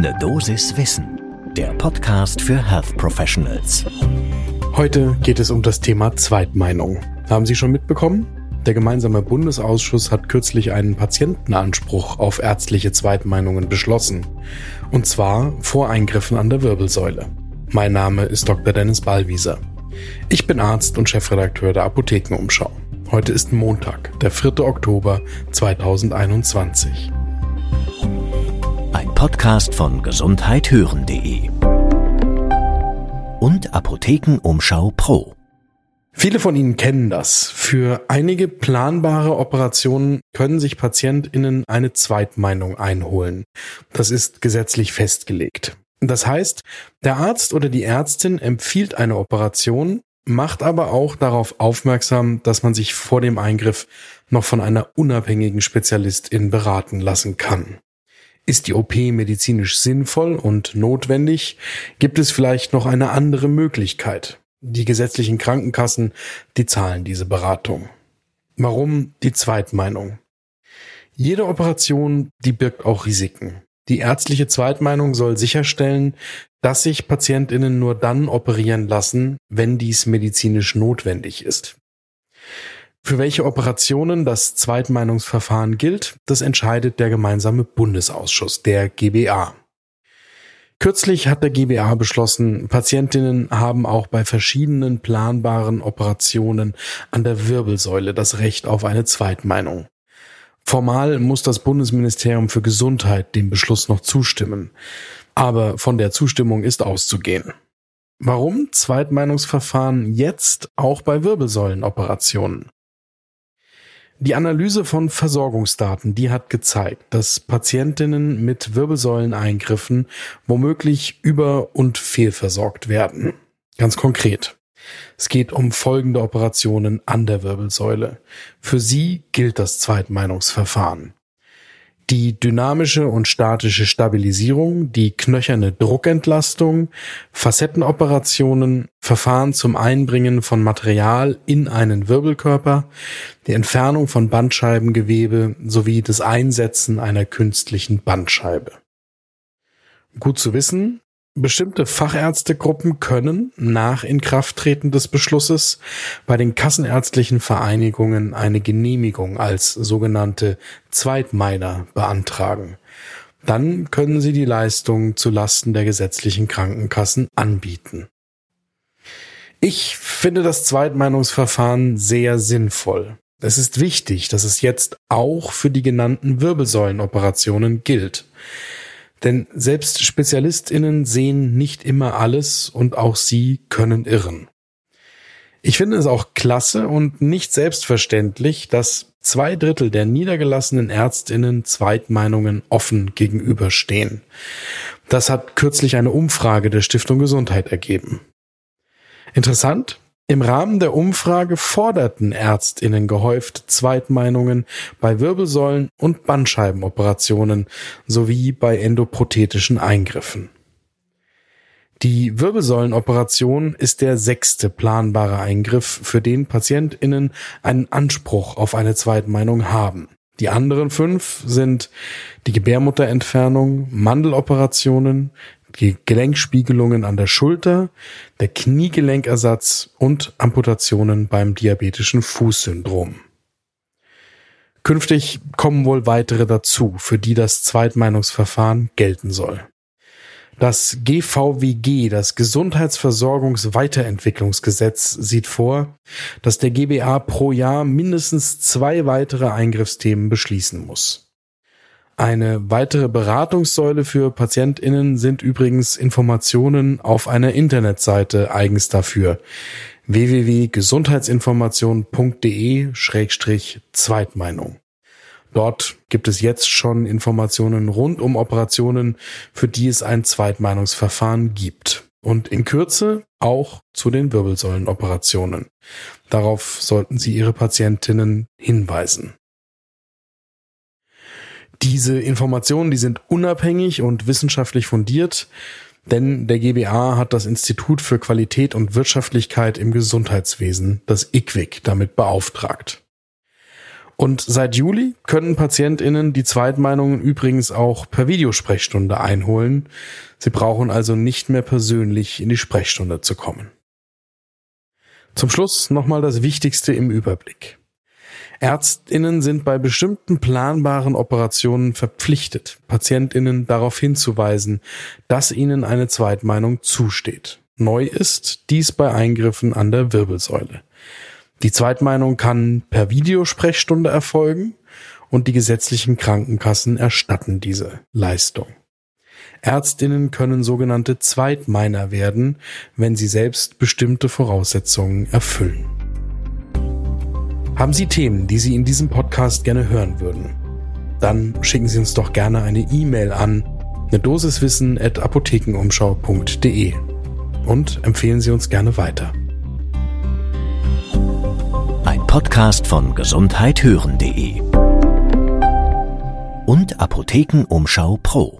Ne Dosis Wissen, der Podcast für Health Professionals. Heute geht es um das Thema Zweitmeinung. Haben Sie schon mitbekommen? Der gemeinsame Bundesausschuss hat kürzlich einen Patientenanspruch auf ärztliche Zweitmeinungen beschlossen. Und zwar vor Eingriffen an der Wirbelsäule. Mein Name ist Dr. Dennis Ballwieser. Ich bin Arzt und Chefredakteur der Apothekenumschau. Heute ist Montag, der 4. Oktober 2021. Podcast von gesundheithören.de und Apothekenumschau Pro. Viele von Ihnen kennen das. Für einige planbare Operationen können sich PatientInnen eine Zweitmeinung einholen. Das ist gesetzlich festgelegt. Das heißt, der Arzt oder die Ärztin empfiehlt eine Operation, macht aber auch darauf aufmerksam, dass man sich vor dem Eingriff noch von einer unabhängigen Spezialistin beraten lassen kann. Ist die OP medizinisch sinnvoll und notwendig? Gibt es vielleicht noch eine andere Möglichkeit? Die gesetzlichen Krankenkassen, die zahlen diese Beratung. Warum die Zweitmeinung? Jede Operation, die birgt auch Risiken. Die ärztliche Zweitmeinung soll sicherstellen, dass sich Patientinnen nur dann operieren lassen, wenn dies medizinisch notwendig ist. Für welche Operationen das Zweitmeinungsverfahren gilt, das entscheidet der gemeinsame Bundesausschuss, der GBA. Kürzlich hat der GBA beschlossen, Patientinnen haben auch bei verschiedenen planbaren Operationen an der Wirbelsäule das Recht auf eine Zweitmeinung. Formal muss das Bundesministerium für Gesundheit dem Beschluss noch zustimmen aber von der Zustimmung ist auszugehen. Warum Zweitmeinungsverfahren jetzt auch bei Wirbelsäulenoperationen? Die Analyse von Versorgungsdaten, die hat gezeigt, dass Patientinnen mit Wirbelsäuleneingriffen womöglich über- und fehlversorgt werden. Ganz konkret. Es geht um folgende Operationen an der Wirbelsäule. Für sie gilt das Zweitmeinungsverfahren die dynamische und statische Stabilisierung, die knöcherne Druckentlastung, Facettenoperationen, Verfahren zum Einbringen von Material in einen Wirbelkörper, die Entfernung von Bandscheibengewebe sowie das Einsetzen einer künstlichen Bandscheibe. Gut zu wissen, Bestimmte Fachärztegruppen können nach Inkrafttreten des Beschlusses bei den kassenärztlichen Vereinigungen eine Genehmigung als sogenannte Zweitmeiner beantragen. Dann können sie die Leistung zu Lasten der gesetzlichen Krankenkassen anbieten. Ich finde das Zweitmeinungsverfahren sehr sinnvoll. Es ist wichtig, dass es jetzt auch für die genannten Wirbelsäulenoperationen gilt. Denn selbst Spezialistinnen sehen nicht immer alles und auch sie können irren. Ich finde es auch klasse und nicht selbstverständlich, dass zwei Drittel der niedergelassenen Ärztinnen Zweitmeinungen offen gegenüberstehen. Das hat kürzlich eine Umfrage der Stiftung Gesundheit ergeben. Interessant, im Rahmen der Umfrage forderten Ärztinnen gehäuft Zweitmeinungen bei Wirbelsäulen- und Bandscheibenoperationen sowie bei endoprothetischen Eingriffen. Die Wirbelsäulenoperation ist der sechste planbare Eingriff, für den Patientinnen einen Anspruch auf eine Zweitmeinung haben. Die anderen fünf sind die Gebärmutterentfernung, Mandeloperationen, die Gelenkspiegelungen an der Schulter, der Kniegelenkersatz und Amputationen beim diabetischen Fußsyndrom. Künftig kommen wohl weitere dazu, für die das Zweitmeinungsverfahren gelten soll. Das GVWG, das Gesundheitsversorgungsweiterentwicklungsgesetz, sieht vor, dass der GBA pro Jahr mindestens zwei weitere Eingriffsthemen beschließen muss. Eine weitere Beratungssäule für PatientInnen sind übrigens Informationen auf einer Internetseite eigens dafür www.gesundheitsinformation.de-zweitmeinung. Dort gibt es jetzt schon Informationen rund um Operationen, für die es ein Zweitmeinungsverfahren gibt. Und in Kürze auch zu den Wirbelsäulenoperationen. Darauf sollten Sie Ihre Patientinnen hinweisen. Diese Informationen, die sind unabhängig und wissenschaftlich fundiert, denn der GBA hat das Institut für Qualität und Wirtschaftlichkeit im Gesundheitswesen, das IQWIC, damit beauftragt. Und seit Juli können PatientInnen die Zweitmeinungen übrigens auch per Videosprechstunde einholen. Sie brauchen also nicht mehr persönlich in die Sprechstunde zu kommen. Zum Schluss nochmal das Wichtigste im Überblick. Ärztinnen sind bei bestimmten planbaren Operationen verpflichtet, Patientinnen darauf hinzuweisen, dass ihnen eine Zweitmeinung zusteht. Neu ist dies bei Eingriffen an der Wirbelsäule. Die Zweitmeinung kann per Videosprechstunde erfolgen und die gesetzlichen Krankenkassen erstatten diese Leistung. Ärztinnen können sogenannte Zweitmeiner werden, wenn sie selbst bestimmte Voraussetzungen erfüllen. Haben Sie Themen, die Sie in diesem Podcast gerne hören würden? Dann schicken Sie uns doch gerne eine E-Mail an eine Dosiswissen at apothekenumschau.de und empfehlen Sie uns gerne weiter. Ein Podcast von gesundheithören.de und Apothekenumschau Pro.